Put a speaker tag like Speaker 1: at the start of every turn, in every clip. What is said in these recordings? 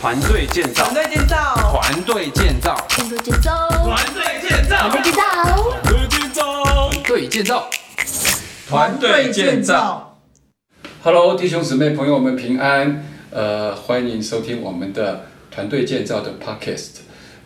Speaker 1: 团队建造。
Speaker 2: 团，队建造，
Speaker 1: 团队建造，团队建造，
Speaker 3: 团队建造，
Speaker 1: 团队建造，团队建造。
Speaker 4: Hello，弟兄姊妹朋友们平安，呃，欢迎收听我们的团队建造的 Podcast。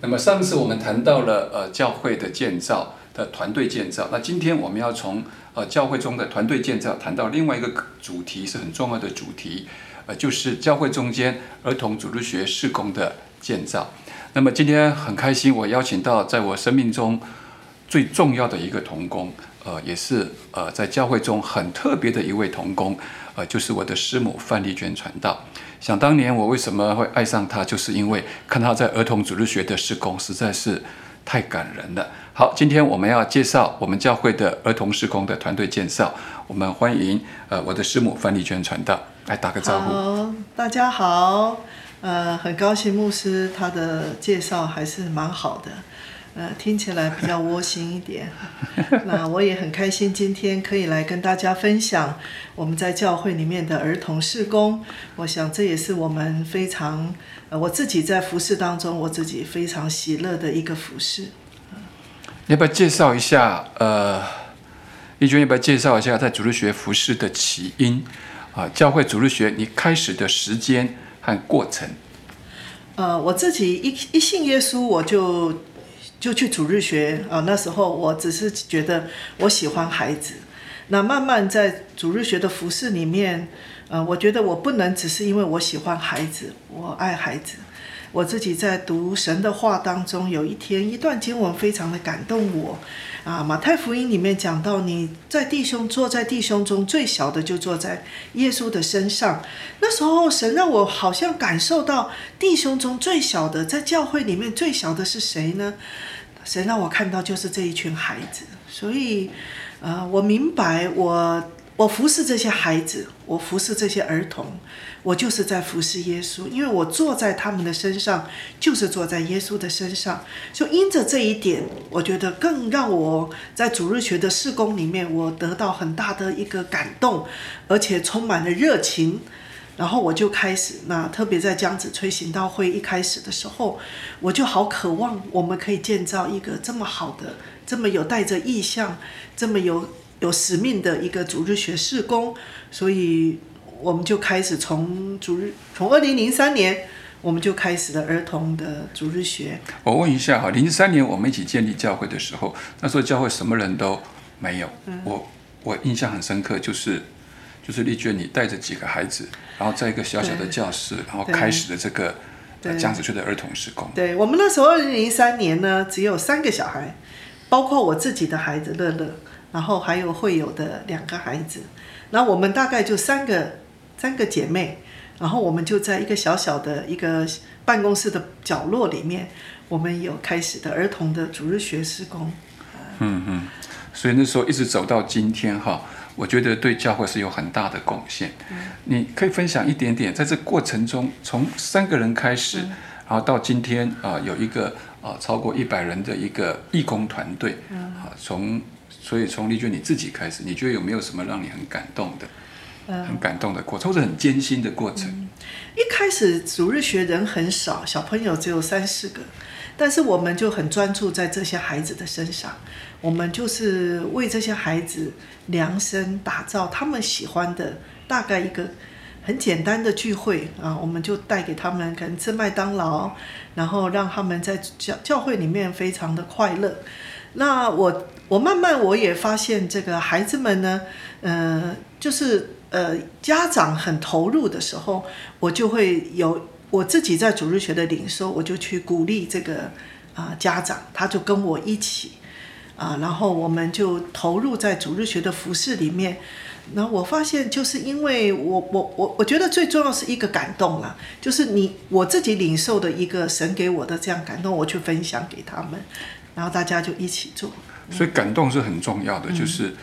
Speaker 4: 那么上次我们谈到了呃教会的建造的团队建造，那今天我们要从呃教会中的团队建造谈到另外一个主题是很重要的主题，呃，就是教会中间儿童主日学事工的建造。那么今天很开心，我邀请到在我生命中最重要的一个童工，呃，也是呃在教会中很特别的一位童工，呃，就是我的师母范丽娟传道。想当年我为什么会爱上她，就是因为看她在儿童主日学的施工实在是太感人了。好，今天我们要介绍我们教会的儿童施工的团队介绍，我们欢迎呃我的师母范丽娟传道来打个招呼。
Speaker 2: 大家好，呃，很高兴牧师他的介绍还是蛮好的，呃，听起来比较窝心一点。那我也很开心，今天可以来跟大家分享我们在教会里面的儿童事工。我想这也是我们非常，呃，我自己在服饰当中，我自己非常喜乐的一个服饰。
Speaker 4: 要不要介绍一下？呃，丽娟要不要介绍一下在主日学服饰的起因啊？教会主日学你开始的时间和过程。
Speaker 2: 呃，我自己一一信耶稣，我就就去主日学啊、那时候我只是觉得我喜欢孩子，那慢慢在主日学的服饰里面，呃，我觉得我不能只是因为我喜欢孩子，我爱孩子。我自己在读神的话当中，有一天一段经文非常的感动我，啊，马太福音里面讲到，你在弟兄坐在弟兄中最小的就坐在耶稣的身上。那时候神让我好像感受到弟兄中最小的，在教会里面最小的是谁呢？神让我看到就是这一群孩子，所以，呃，我明白我我服侍这些孩子，我服侍这些儿童，我就是在服侍耶稣，因为我坐在他们的身上，就是坐在耶稣的身上。就因着这一点，我觉得更让我在主日学的事工里面，我得到很大的一个感动，而且充满了热情。然后我就开始，那特别在江子吹行道会一开始的时候，我就好渴望我们可以建造一个这么好的、这么有带着意向、这么有有使命的一个主日学事工，所以我们就开始从主日从二零零三年我们就开始了儿童的主日学。
Speaker 4: 我问一下哈，零三年我们一起建立教会的时候，那时候教会什么人都没有。我我印象很深刻，就是就是丽娟你带着几个孩子，然后在一个小小的教室，然后开始了这个江子翠的儿童施工。
Speaker 2: 对我们那时候二零零三年呢，只有三个小孩，包括我自己的孩子乐乐，然后还有会有的两个孩子，然后我们大概就三个三个姐妹，然后我们就在一个小小的一个办公室的角落里面，我们有开始的儿童的主日学施工。
Speaker 4: 嗯嗯，所以那时候一直走到今天哈，我觉得对教会是有很大的贡献。你可以分享一点点，在这过程中，从三个人开始，然后到今天啊、有一个啊、超过一百人的一个义工团队啊、从所以从丽娟你自己开始，你觉得有没有什么让你很感动的？很感动的过程，或者很艰辛的过程。
Speaker 2: 一开始主日学人很少，小朋友只有三四个，但是我们就很专注在这些孩子的身上，我们就是为这些孩子量身打造他们喜欢的大概一个很简单的聚会啊，我们就带给他们可能吃麦当劳，然后让他们在教教会里面非常的快乐。那我我慢慢我也发现这个孩子们呢，呃，就是呃家长很投入的时候，我就会有我自己在主日学的领受，我就去鼓励这个啊、家长，他就跟我一起啊、然后我们就投入在主日学的服饰里面。然后我发现，就是因为我我我我觉得最重要是一个感动啦，就是你我自己领受的一个神给我的这样感动，我去分享给他们，然后大家就一起做。
Speaker 4: 所以感动是很重要的，就是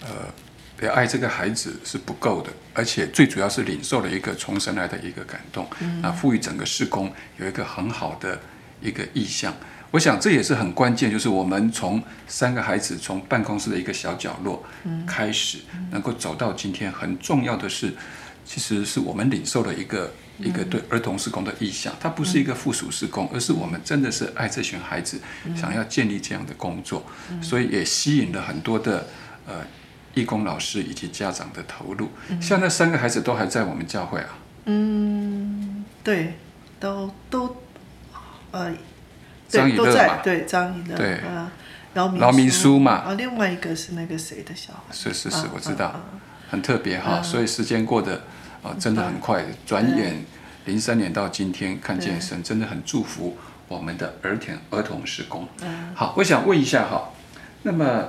Speaker 4: 呃，要爱这个孩子是不够的，而且最主要是领受了一个从神来的一个感动，那赋予整个事工有一个很好的一个意向。我想这也是很关键，就是我们从三个孩子从办公室的一个小角落开始，能够走到今天，很重要的是，其实是我们领受了一个一个对儿童施工的意向，它不是一个附属施工，而是我们真的是爱这群孩子，想要建立这样的工作，所以也吸引了很多的呃义工老师以及家长的投入。像那三个孩子都还在我们教会啊，
Speaker 2: 嗯，对，都都呃，
Speaker 4: 张以
Speaker 2: 对，都在
Speaker 4: 乐嘛，
Speaker 2: 对张以乐，
Speaker 4: 对。
Speaker 2: 呃，饶明
Speaker 4: 饶明书嘛。
Speaker 2: 啊，另外一个是那个谁的小孩，
Speaker 4: 是是是
Speaker 2: 啊，
Speaker 4: 我知道。
Speaker 2: 啊啊。
Speaker 4: 很特别哈，所以时间过得啊真的很快，转眼零三年到今天，看见神真的很祝福我们的儿童儿童施工。好，我想问一下哈，那么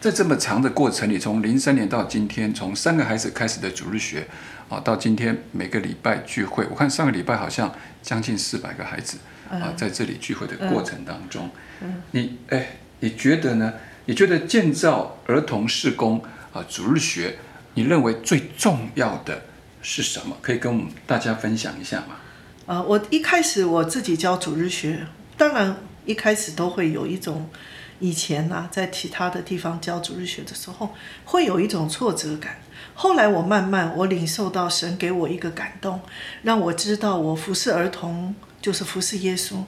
Speaker 4: 在这么长的过程里，从零三年到今天，从三个孩子开始的主日学啊，到今天每个礼拜聚会，我看上个礼拜好像将近四百个孩子啊在这里聚会的过程当中，你哎，你觉得呢？你觉得建造儿童事工啊主日学，你认为最重要的是什么？可以跟我们大家分享一下吗？
Speaker 2: 呃，我一开始我自己教主日学，当然一开始都会有一种以前呐、在其他的地方教主日学的时候，会有一种挫折感。后来我慢慢我领受到神给我一个感动，让我知道我服侍儿童就是服侍耶稣。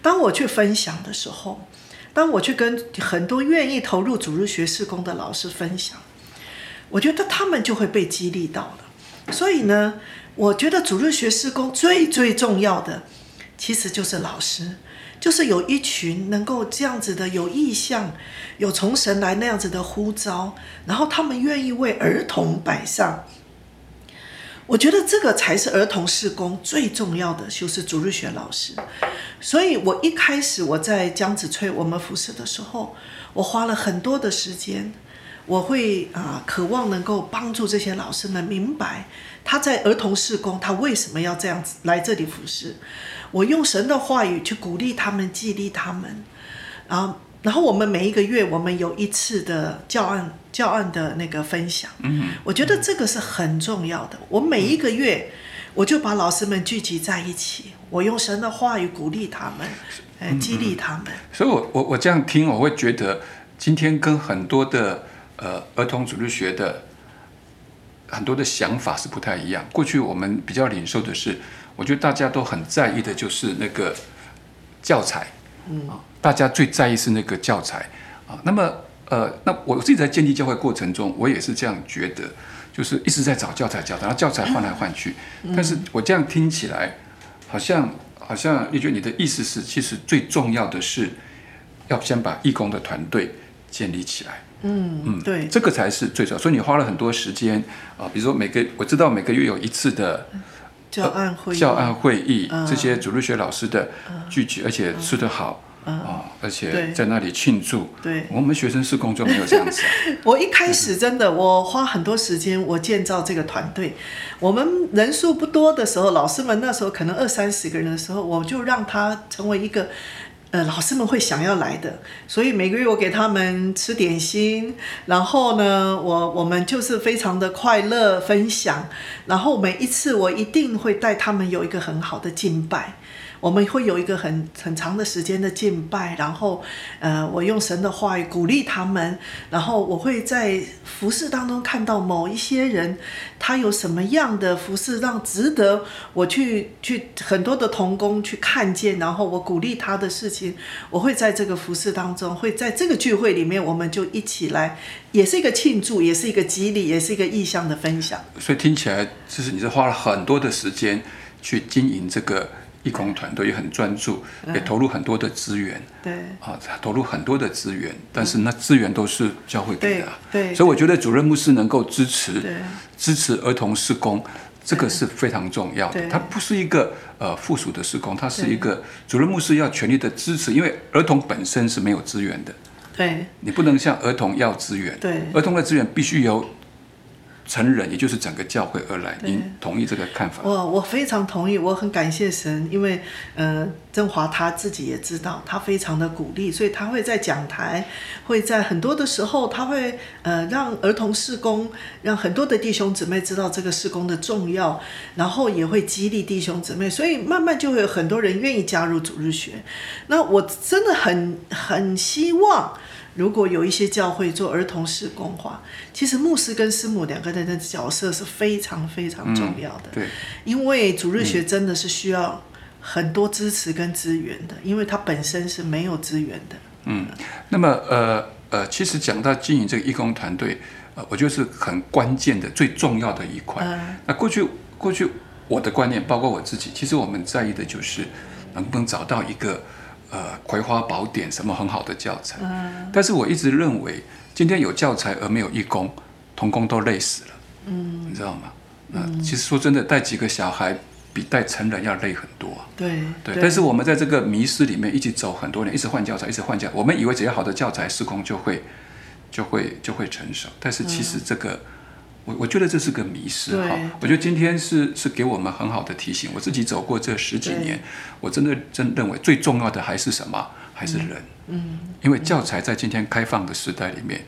Speaker 2: 当我去分享的时候，当我去跟很多愿意投入主日学事工的老师分享，我觉得他们就会被激励到了。所以呢，我觉得主日学事工最最重要的，其实就是老师，就是有一群能够这样子的有意向，有从神来那样子的呼召，然后他们愿意为儿童摆上。我觉得这个才是儿童事工最重要的，就是主日学老师。所以我一开始我在江子翠我们服侍的时候，我花了很多的时间，我会啊、渴望能够帮助这些老师们明白他在儿童事工他为什么要这样子来这里服侍。我用神的话语去鼓励他们、激励他们，然后然后我们每一个月我们有一次的教案教案的那个分享，嗯，我觉得这个是很重要的。我每一个月我就把老师们聚集在一起，我用神的话语鼓励他们，呃，激励他们。
Speaker 4: 所以我，我我这样听，我会觉得今天跟很多的呃儿童主日学的很多的想法是不太一样。过去我们比较领受的是，我觉得大家都很在意的就是那个教材，嗯啊，大家最在意是那个教材啊。那么呃，那我自己在建立教会过程中，我也是这样觉得，就是一直在找教材教材，然后教材换来换去。但是我这样听起来，好像好像你觉得你的意思是，其实最重要的是要先把义工的团队建立起来。
Speaker 2: 嗯嗯，对，
Speaker 4: 这个才是最主要。所以你花了很多时间啊，比如说每个我知道每个月有一次的
Speaker 2: 教案会议，
Speaker 4: 教案会议，
Speaker 2: 嗯
Speaker 4: 这些主日学老师的聚集，而且吃得好啊，而且在那里庆祝。
Speaker 2: 对
Speaker 4: 我们学生是工作没有这样子。
Speaker 2: 我一开始真的，我花很多时间，我建造这个团队。我们人数不多的时候，老师们那时候可能二三十个人的时候，我就让他成为一个。呃，老师们会想要来的，所以每个月我给他们吃点心，然后呢，我我们就是非常的快乐分享，然后每一次我一定会带他们有一个很好的敬拜，我们会有一个很很长的时间的敬拜，然后呃，我用神的话语鼓励他们，然后我会在服饰当中看到某一些人，他有什么样的服饰让值得我去去很多的童工去看见，然后我鼓励他的事情，我会在这个服饰当中，会在这个聚会里面，我们就一起来，也是一个庆祝，也是一个激励，也是一个意向的分享。
Speaker 4: 所以听起来，就是你是花了很多的时间去经营这个义工团队，也很专注，也投入很多的资源。
Speaker 2: 对。
Speaker 4: 啊，投入很多的资源，但是那资源都是教会给的
Speaker 2: 对
Speaker 4: 所以我觉得主任牧师能够支持支持儿童施工，这个是非常重要的。它不是一个呃附属的施工，它是一个主任牧师要全力的支持，因为儿童本身是没有资源的，
Speaker 2: 对。
Speaker 4: 你不能向儿童要资源，
Speaker 2: 对。
Speaker 4: 儿童的资源必须由成人，也就是整个教会而来。您同意这个看法？
Speaker 2: 我我非常同意，我很感谢神，因为呃，振华他自己也知道，他非常的鼓励，所以他会在讲台，会在很多的时候，他会呃让儿童事工，让很多的弟兄姊妹知道这个事工的重要，然后也会激励弟兄姊妹，所以慢慢就会有很多人愿意加入主日学。那我真的很很希望。如果有一些教会做儿童事工话，其实牧师跟师母两个人的角色是非常非常重要的。
Speaker 4: 对，
Speaker 2: 因为主日学真的是需要很多支持跟资源的，因为它本身是没有资源的。
Speaker 4: 嗯，那么呃呃，其实讲到经营这个义工团队，呃，我觉得是很关键的、最重要的一块。
Speaker 2: 嗯
Speaker 4: 那过去过去我的观念，包括我自己，其实我们在意的就是能不能找到一个呃葵花宝典，什么很好的教材。
Speaker 2: 嗯
Speaker 4: 但是我一直认为，今天有教材而没有义工，童工都累死了。嗯，你知道吗？嗯，其实说真的，带几个小孩比带成人要累很多啊。
Speaker 2: 对
Speaker 4: 对，但是我们在这个迷失里面一直走很多年，一直换教材，一直换教材。我们以为只要好的教材施工就会就会就会成熟，但是其实这个，我我觉得这是个迷失哈。我觉得今天是是给我们很好的提醒。我自己走过这十几年，我真的真认为最重要的还是什么？还是人。嗯，因为教材在今天开放的时代里面，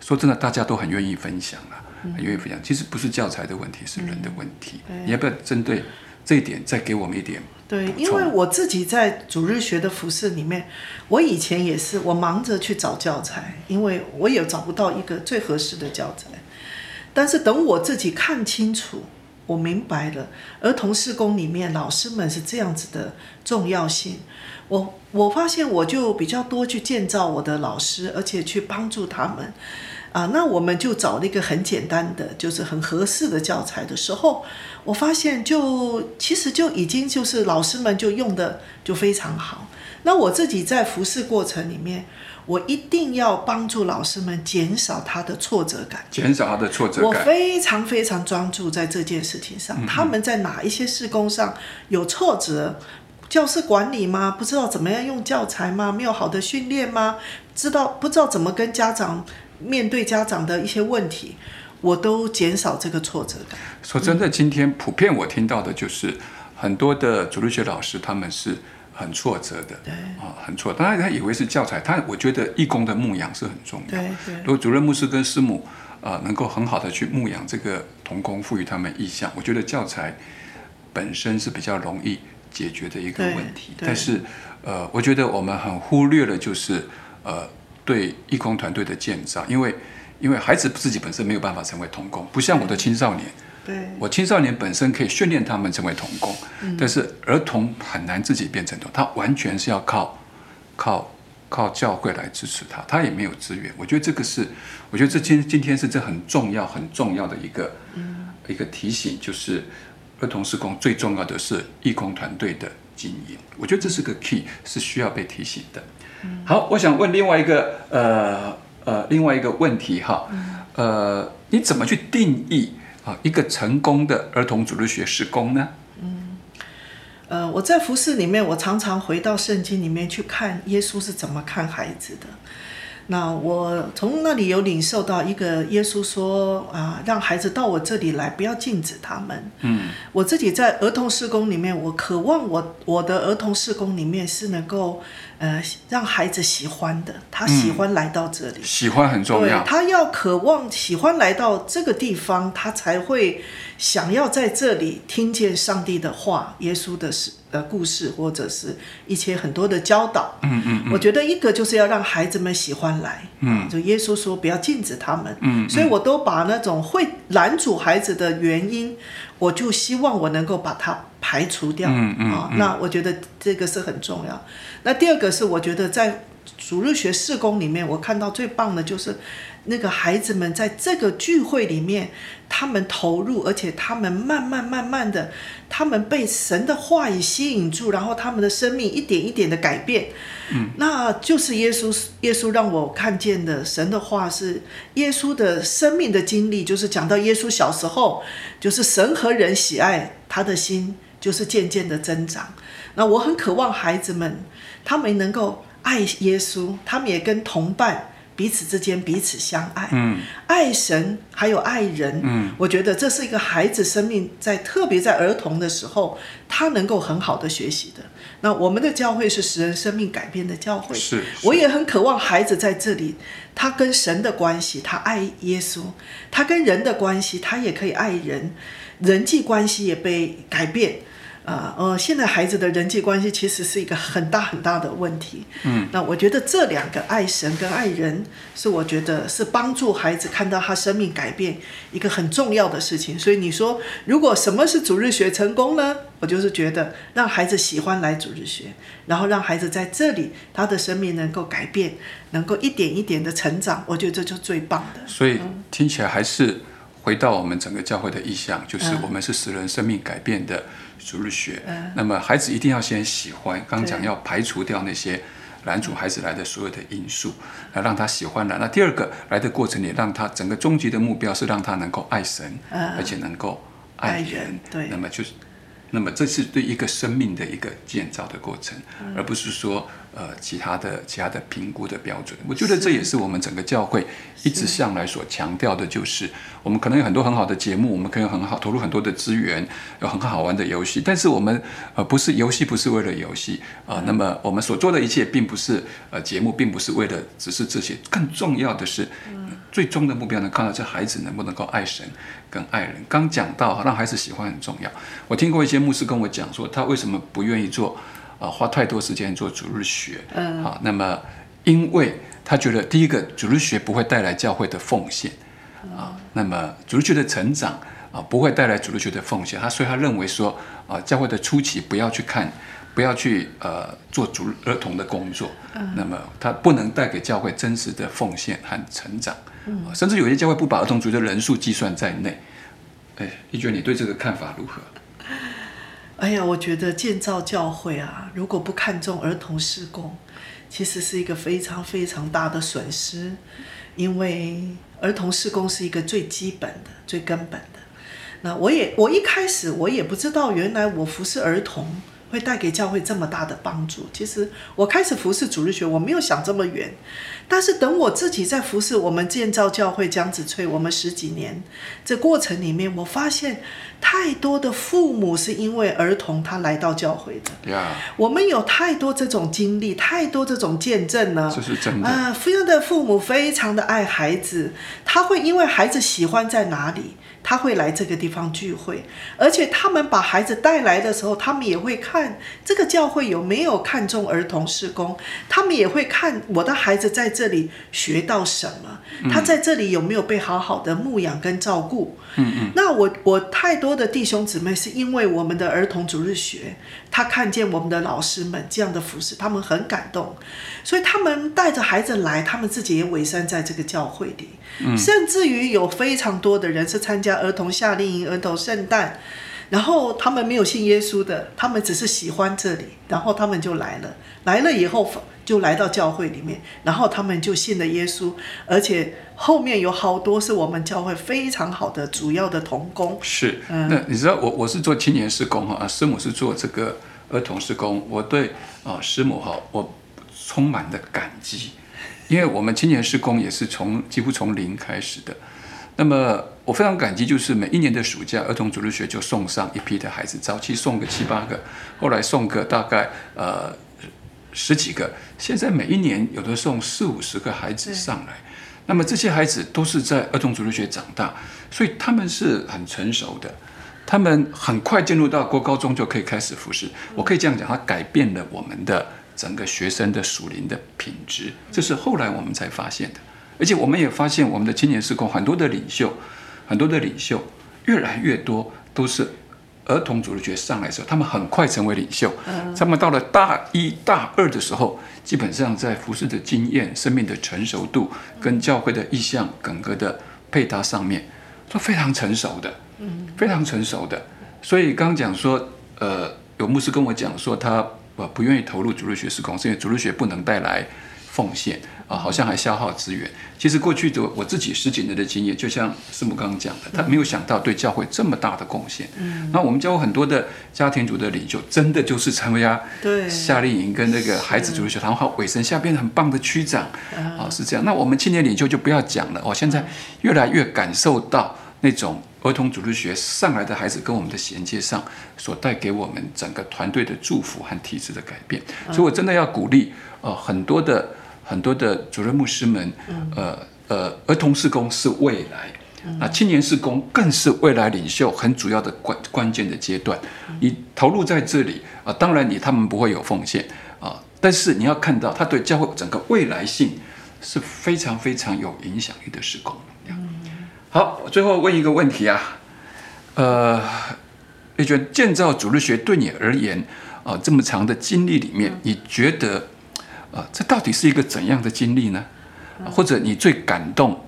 Speaker 4: 说真的，大家都很愿意分享啊，很愿意分享。其实不是教材的问题，是人的问题。你要不要针对这一点再给我们一点？
Speaker 2: 对，因为我自己在主日学的服饰里面，我以前也是，我忙着去找教材，因为我也找不到一个最合适的教材。但是等我自己看清楚，我明白了儿童事工里面老师们是这样子的重要性，我我发现我就比较多去建造我的老师，而且去帮助他们。啊，那我们就找了一个很简单的，就是很合适的教材的时候，我发现就其实就已经就是老师们就用的就非常好。那我自己在服侍过程里面，我一定要帮助老师们减少他的挫折感。
Speaker 4: 减少他的挫折感我。
Speaker 2: 非常非常专注在这件事情上。他们在哪一些施工上有挫折？教室管理吗？不知道怎么样用教材吗？没有好的训练吗？知道不知道怎么跟家长面对家长的一些问题，我都减少这个挫折感。
Speaker 4: 说真的，今天普遍我听到的就是很多的主日学老师他们是很挫折的，
Speaker 2: 对
Speaker 4: 啊，很挫。当然他以为是教材，他我觉得义工的牧养是很重要。
Speaker 2: 对对
Speaker 4: 如果主任牧师跟师母啊、呃能够很好的去牧养这个童工，赋予他们意向，我觉得教材本身是比较容易解决的一个问题。但是呃，我觉得我们很忽略了就是呃对义工团队的建造，因为因为孩子自己本身没有办法成为童工，不像我的青少年。
Speaker 2: 对
Speaker 4: 我青少年本身可以训练他们成为童工，但是儿童很难自己变成童，他完全是要靠靠靠教会来支持他，他也没有资源。我觉得这个是，我觉得这今今天是这很重要很重要的一个、一个提醒，就是儿童施工最重要的是义工团队的经营。我觉得这是个 key，是需要被提醒的。好，我想问另外一个呃呃另外一个问题哈，呃，你怎么去定义一个成功的儿童主日学施工呢？
Speaker 2: 嗯呃，我在服饰里面，我常常回到圣经里面去看耶稣是怎么看孩子的。那我从那里有领受到一个耶稣说啊，让孩子到我这里来，不要禁止他们。
Speaker 4: 嗯，
Speaker 2: 我自己在儿童施工里面，我渴望我我的儿童施工里面是能够呃让孩子喜欢的，他喜欢来到这里。
Speaker 4: 喜欢很重要。
Speaker 2: 对他要渴望喜欢来到这个地方，他才会想要在这里听见上帝的话、耶稣的事呃故事，或者是一些很多的教导。
Speaker 4: 嗯嗯
Speaker 2: 我觉得一个就是要让孩子们喜欢来，
Speaker 4: 嗯。
Speaker 2: 就耶稣说不要禁止他们，
Speaker 4: 嗯
Speaker 2: 所以我都把那种会拦阻孩子的原因，我就希望我能够把它排除掉，
Speaker 4: 嗯嗯
Speaker 2: 啊，
Speaker 4: 嗯
Speaker 2: 那我觉得这个是很重要。那第二个是我觉得在主日学四工里面，我看到最棒的就是那个孩子们在这个聚会里面，他们投入，而且他们慢慢慢慢的，他们被神的话语吸引住，然后他们的生命一点一点的改变。嗯，那就是耶稣，耶稣让我看见的神的话是耶稣的生命的经历，就是讲到耶稣小时候，就是神和人喜爱他的心，就是渐渐的增长。那我很渴望孩子们，他们能够爱耶稣，他们也跟同伴彼此之间彼此相爱，
Speaker 4: 嗯
Speaker 2: 爱神还有爱人。
Speaker 4: 嗯，
Speaker 2: 我觉得这是一个孩子生命在特别在儿童的时候，他能够很好的学习的。那我们的教会是使人生命改变的教会，
Speaker 4: 是是
Speaker 2: 我也很渴望孩子在这里，他跟神的关系，他爱耶稣；他跟人的关系，他也可以爱人，人际关系也被改变。啊呃，现在孩子的人际关系其实是一个很大很大的问题。嗯，那我觉得这两个爱神跟爱人，是我觉得是帮助孩子看到他生命改变一个很重要的事情。所以你说，如果什么是主日学成功呢？我就是觉得让孩子喜欢来主日学，然后让孩子在这里他的生命能够改变，能够一点一点的成长，我觉得这就最棒的。
Speaker 4: 所以听起来还是回到我们整个教会的意向，就是我们是使人生命改变的。主日学，那么孩子一定要先喜欢。刚讲要排除掉那些拦阻孩子来的所有的因素，来让他喜欢了。那第二个来的过程里，让他整个终极的目标是让他能够爱神，而且能够爱人。
Speaker 2: 对，
Speaker 4: 那么就是，那么这是对一个生命的一个建造的过程，而不是说。呃，其他的其他的评估的标准，我觉得这也是我们整个教会一直向来所强调的，就是我们可能有很多很好的节目，我们可以很好投入很多的资源，有很好玩的游戏，但是我们呃不是游戏，不是为了游戏啊。那么我们所做的一切，并不是呃节目，并不是为了只是这些，更重要的是，最终的目标呢，看到这孩子能不能够爱神跟爱人。刚讲到让孩子喜欢很重要，我听过一些牧师跟我讲说，他为什么不愿意做。啊，花太多时间做主日学，嗯，好，那么因为他觉得第一个主日学不会带来教会的奉献，啊，那么主日学的成长啊不会带来主日学的奉献，他所以他认为说啊，教会的初期不要去看，不要去呃做主儿童的工作，嗯，那么他不能带给教会真实的奉献和成长，嗯，甚至有些教会不把儿童主日的人数计算在内，哎，一觉得你对这个看法如何？
Speaker 2: 哎呀，我觉得建造教会啊，如果不看重儿童施工，其实是一个非常非常大的损失，因为儿童施工是一个最基本的、最根本的。那我也，我一开始我也不知道，原来我服侍儿童会带给教会这么大的帮助。其实我开始服侍主日学，我没有想这么远。但是等我自己在服侍我们建造教会江子翠，我们十几年这过程里面，我发现太多的父母是因为儿童他来到教会的。
Speaker 4: 呀，
Speaker 2: 我们有太多这种经历，太多这种见证了。
Speaker 4: 这是真的
Speaker 2: 啊！非常的父母非常的爱孩子，他会因为孩子喜欢在哪里。他会来这个地方聚会，而且他们把孩子带来的时候，他们也会看这个教会有没有看重儿童施工，他们也会看我的孩子在这里学到什么，他在这里有没有被好好的牧养跟照顾。嗯嗯。那我我太多的弟兄姊妹是因为我们的儿童主日学，他看见我们的老师们这样的服饰，他们很感动，所以他们带着孩子来，他们自己也委身在这个教会里。甚至于有非常多的人是参加儿童夏令营、儿童圣诞，然后他们没有信耶稣的，他们只是喜欢这里，然后他们就来了。来了以后就来到教会里面，然后他们就信了耶稣，而且后面有好多是我们教会非常好的主要的童工。
Speaker 4: 是，那你知道我我是做青年施工哈，师母是做这个儿童施工，我对啊师母哈，我充满了感激。因为我们青年施工也是从几乎从零开始的，那么我非常感激，就是每一年的暑假，儿童主日学就送上一批的孩子，早期送个七八个，后来送个大概呃十几个，现在每一年有的送四五十个孩子上来，那么这些孩子都是在儿童主日学长大，所以他们是很成熟的，他们很快进入到国高中就可以开始服侍，我可以这样讲，它改变了我们的。整个学生的属灵的品质，这是后来我们才发现的。而且我们也发现，我们的青年施工很多的领袖，很多的领袖越来越多都是儿童主日学上来的时候，他们很快成为领袖。他们到了大一大二的时候，基本上在服饰的经验、生命的成熟度跟教会的意向、整个的配搭上面，都非常成熟的，非常成熟的。所以刚刚讲说，呃，有牧师跟我讲说他。我不愿意投入主日学施工，是因为主日学不能带来奉献啊，好像还消耗资源。其实过去的我自己十几年的经验，就像师母刚刚讲的，他没有想到对教会这么大的贡献。嗯，那我们教会很多的家庭主的领袖，真的就是参加夏令营跟那个孩子主日学堂，好尾声下变得很棒的区长啊，是这样。那我们青年领袖就不要讲了，我现在越来越感受到那种。儿童主日学上来的孩子跟我们的衔接上，所带给我们整个团队的祝福和体制的改变，所以我真的要鼓励呃很多的很多的主任牧师们，呃呃儿童施工是未来，那青年事工更是未来领袖很主要的关关键的阶段。你投入在这里啊，当然你他们不会有奉献啊，但是你要看到他对教会整个未来性是非常非常有影响力的事工。好，最后问一个问题啊，呃，你觉得建造主日学对你而言啊，这么长的经历里面，你觉得啊，这到底是一个怎样的经历呢？或者你最感动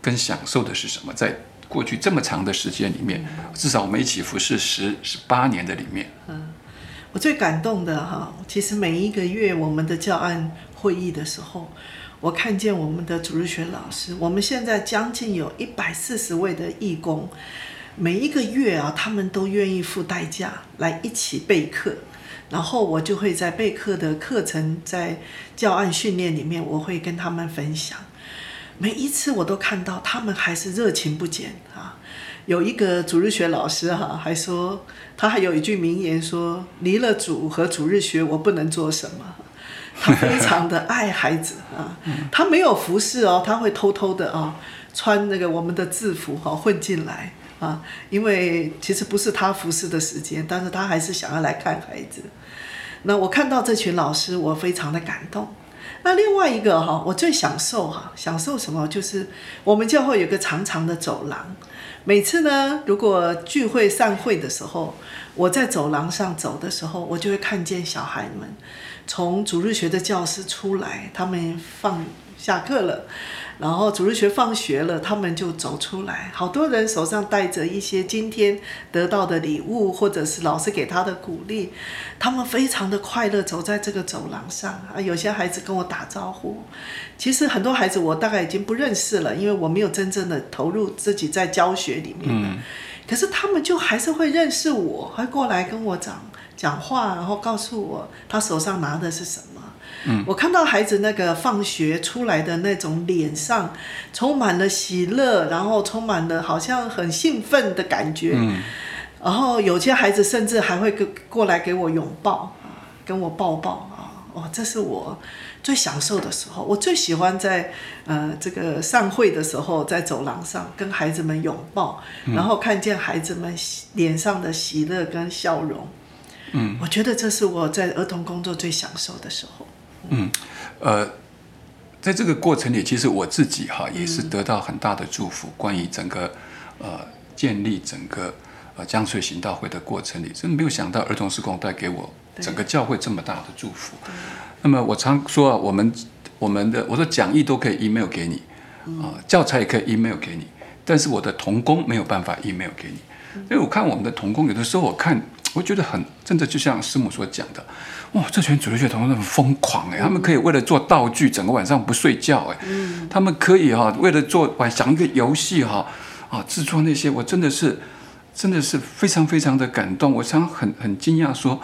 Speaker 4: 跟享受的是什么？在过去这么长的时间里面，至少我们一起服侍十十八年的里面，
Speaker 2: 嗯，我最感动的哈，其实每一个月我们的教案会议的时候，我看见我们的主日学老师，我们现在将近有一百四十位的义工，每一个月啊，他们都愿意付代价来一起备课，然后我就会在备课的课程在教案训练里面，我会跟他们分享。每一次我都看到他们还是热情不减啊！有一个主日学老师哈，还说他还有一句名言说：“离了主和主日学，我不能做什么。”他非常的爱孩子啊，他没有服侍哦，他会偷偷的啊穿那个我们的制服哈混进来啊，因为其实不是他服侍的时间，但是他还是想要来看孩子。那我看到这群老师，我非常的感动。那另外一个哈，我最享受哈，享受什么？就是我们教会有个长长的走廊，每次呢，如果聚会散会的时候，我在走廊上走的时候，我就会看见小孩们从主日学的教室出来，他们放下课了。然后主日学放学了，他们就走出来，好多人手上带着一些今天得到的礼物，或者是老师给他的鼓励，他们非常的快乐，走在这个走廊上啊。有些孩子跟我打招呼，其实很多孩子我大概已经不认识了，因为我没有真正的投入自己在教学里面。嗯。可是他们就还是会认识我，会过来跟我讲讲话，然后告诉我他手上拿的是什么。我看到孩子那个放学出来的那种脸上充满了喜乐，然后充满了好像很兴奋的感觉。嗯，然后有些孩子甚至还会跟过来给我拥抱啊，跟我抱抱啊。哦，这是我最享受的时候。我最喜欢在呃这个散会的时候，在走廊上跟孩子们拥抱，然后看见孩子们脸上的喜乐跟笑容。嗯，我觉得这是我在儿童工作最享受的时候。
Speaker 4: 嗯，呃，在这个过程里，其实我自己哈也是得到很大的祝福。关于整个呃建立整个呃江水行道会的过程里，真的没有想到儿童施工带给我整个教会这么大的祝福。那么我常说啊，我们我们的我说讲义都可以 email 给你啊，教材也可以 email 给你，但是我的童工没有办法 email 给你。因为我看我们的童工，有的时候我看，我觉得很真的，就像师母所讲的。哇，这群主流学童很疯狂哎！他们可以为了做道具，整个晚上不睡觉哎。嗯。他们可以哈，为了做玩想一个游戏哈，啊，制作那些，我真的是，真的是非常非常的感动。我常很很惊讶说，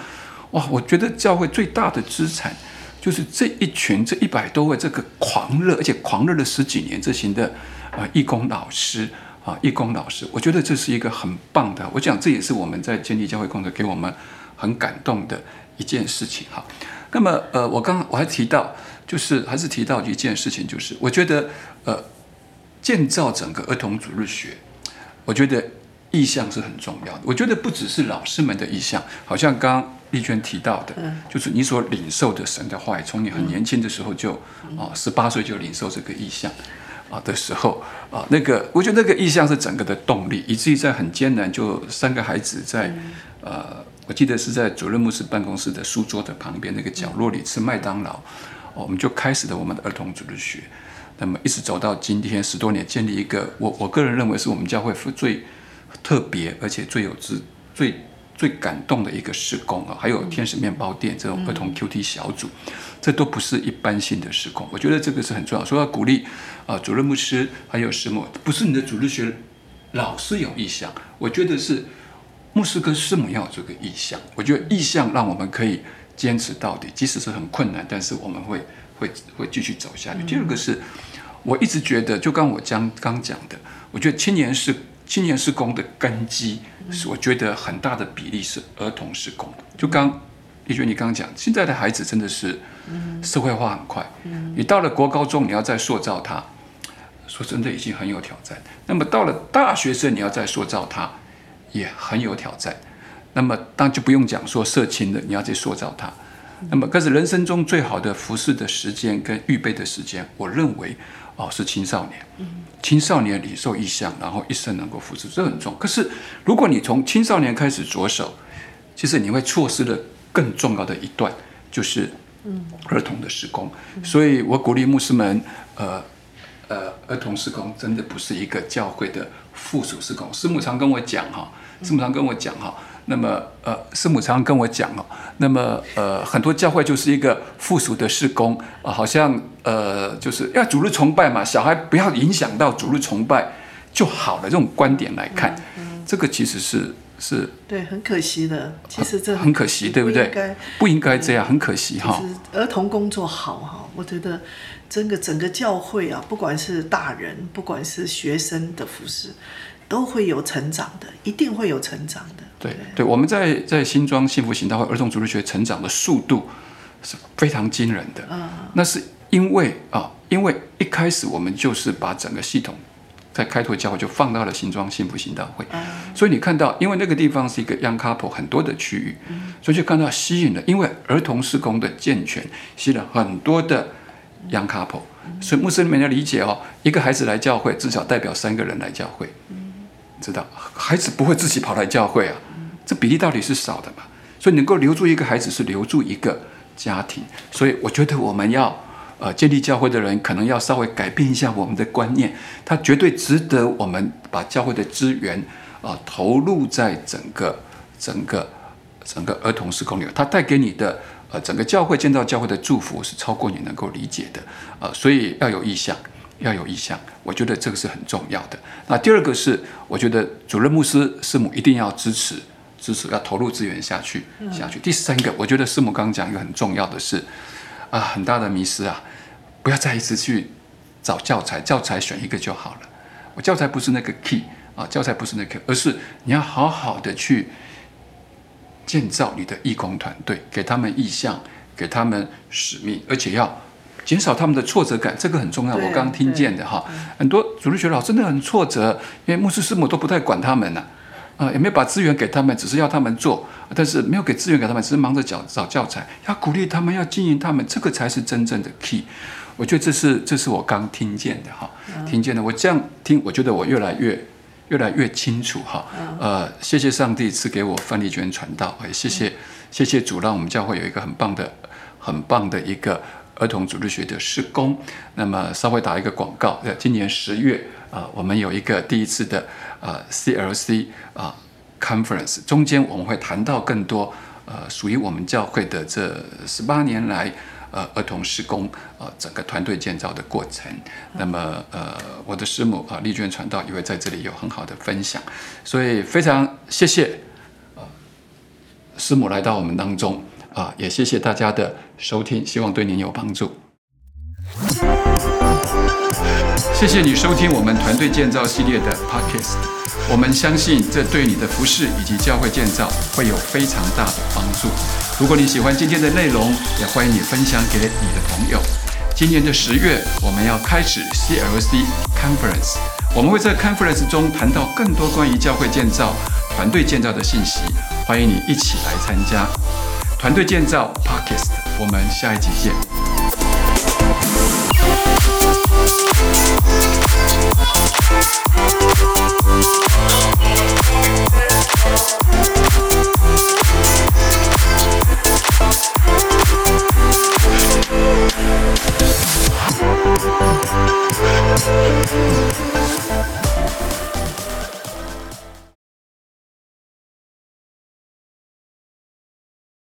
Speaker 4: 哇，我觉得教会最大的资产就是这一群这一百多位这个狂热而且狂热了十几年这型的啊义工老师啊义工老师，我觉得这是一个很棒的。我讲这也是我们在建立教会工作给我们很感动的。一件事情哈，那么呃，我刚我还提到，就是还是提到一件事情，就是我觉得呃，建造整个儿童主日学，我觉得意向是很重要的。我觉得不只是老师们的意向，好像刚刚丽娟提到的，就是你所领受的神的话语，从你很年轻的时候就啊，十八岁就领受这个意向啊的时候啊，那个我觉得那个意向是整个的动力，以至于在很艰难，就三个孩子在呃。我记得是在主任牧师办公室的书桌的旁边那个角落里吃麦当劳，我们就开始了我们的儿童主日学，那么一直走到今天十多年，建立一个我我个人认为是我们教会最特别而且最有资最最感动的一个施工啊，还有天使面包店这种儿童 Q T 小组，这都不是一般性的施工，我觉得这个是很重要，所以要鼓励啊主任牧师还有师母，不是你的主日学老师有意向，我觉得是。牧师跟师母要有这个意向，我觉得意向让我们可以坚持到底，即使是很困难，但是我们会会会继续走下去。第二个是，我一直觉得，就刚我将刚讲的，我觉得青年是青年施工的根基，是我觉得很大的比例是儿童施工。就刚丽娟你刚刚讲，现在的孩子真的是社会化很快，你到了国高中，你要再塑造他，说真的已经很有挑战。那么到了大学生，你要再塑造他，也很有挑战。那么当然就不用讲说社情的，你要去塑造他。那么可是人生中最好的服侍的时间跟预备的时间，我认为哦是青少年。青少年领受意向，然后一生能够付出，这很重。可是如果你从青少年开始着手，其实你会错失了更重要的一段，就是儿童的施工。所以我鼓励牧师们，呃呃，儿童施工真的不是一个教会的附属施工。师母常跟我讲哈，师母常跟我讲哈。那么，呃，师母常常跟我讲哦，那么，呃，很多教会就是一个附属的事工啊，好像，呃，就是要主日崇拜嘛，小孩不要影响到主日崇拜就好了。这种观点来看，这个其实是是，
Speaker 2: 对，很可惜的。其实这
Speaker 4: 很可惜，对不对？不应该这样，很可惜哈。
Speaker 2: 儿童工作好哈，我觉得整个整个教会啊，不管是大人，不管是学生的服饰。都会有成长的，一定会有成长的。
Speaker 4: 对对，我们在在新庄幸福行道会儿童主日学成长的速度是非常惊人的。嗯，那是因为啊，因为一开始我们就是把整个系统在开拓教会就放到了新庄幸福行道会，所以你看到，因为那个地方是一个 young couple 很多的区域，所以就看到吸引了，因为儿童施工的健全，吸引了很多的 young couple。所以牧师们要理解哦，一个孩子来教会，至少代表三个人来教会。知道孩子不会自己跑来教会啊，这比例到底是少的嘛？所以能够留住一个孩子是留住一个家庭，所以我觉得我们要呃建立教会的人可能要稍微改变一下我们的观念，他绝对值得我们把教会的资源啊投入在整个整个整个儿童时空里，他带给你的呃整个教会建造教会的祝福是超过你能够理解的啊，所以要有意向。要有意向，我觉得这个是很重要的。那第二个是，我觉得主任牧师师母一定要支持，支持要投入资源下去下去。第三个，我觉得师母刚刚讲一个很重要的是，啊，很大的迷失啊，不要再一直去找教材，教材选一个就好了。我教材不是那个 key 啊，教材不是那个，而是你要好好的去建造你的义工团队，给他们意向，给他们使命，而且要。减少他们的挫折感，这个很重要。我刚刚听见的哈，很多主日学老师真的很挫折，因为牧师师母都不太管他们呢，啊，也没有把资源给他们，只是要他们做，但是没有给资源给他们，只是忙着找找教材，要鼓励他们，要经营他们，这个才是真正的 key。我觉得这是这是我刚听见的哈，听见的。我这样听，我觉得我越来越越来越清楚哈。呃，谢谢上帝赐给我范丽娟传道，也谢谢谢谢主，让我们教会有一个很棒的很棒的一个。儿童组织学的施工，那么稍微打一个广告，在今年十月啊，我们有一个第一次的啊 CLC 啊 conference，中间我们会谈到更多呃属于我们教会的这十八年来呃儿童施工啊整个团队建造的过程。那么呃我的师母啊丽娟传道也会在这里有很好的分享，所以非常谢谢啊师母来到我们当中。啊，也谢谢大家的收听，希望对您有帮助。谢谢你收听我们团队建造系列的 podcast，我们相信这对你的服饰以及教会建造会有非常大的帮助。如果你喜欢今天的内容，也欢迎你分享给你的朋友。今年的十月，我们要开始 CLC Conference，我们会在 Conference 中谈到更多关于教会建造、团队建造的信息，欢迎你一起来参加。团队建造 Podcast，我们下一集见。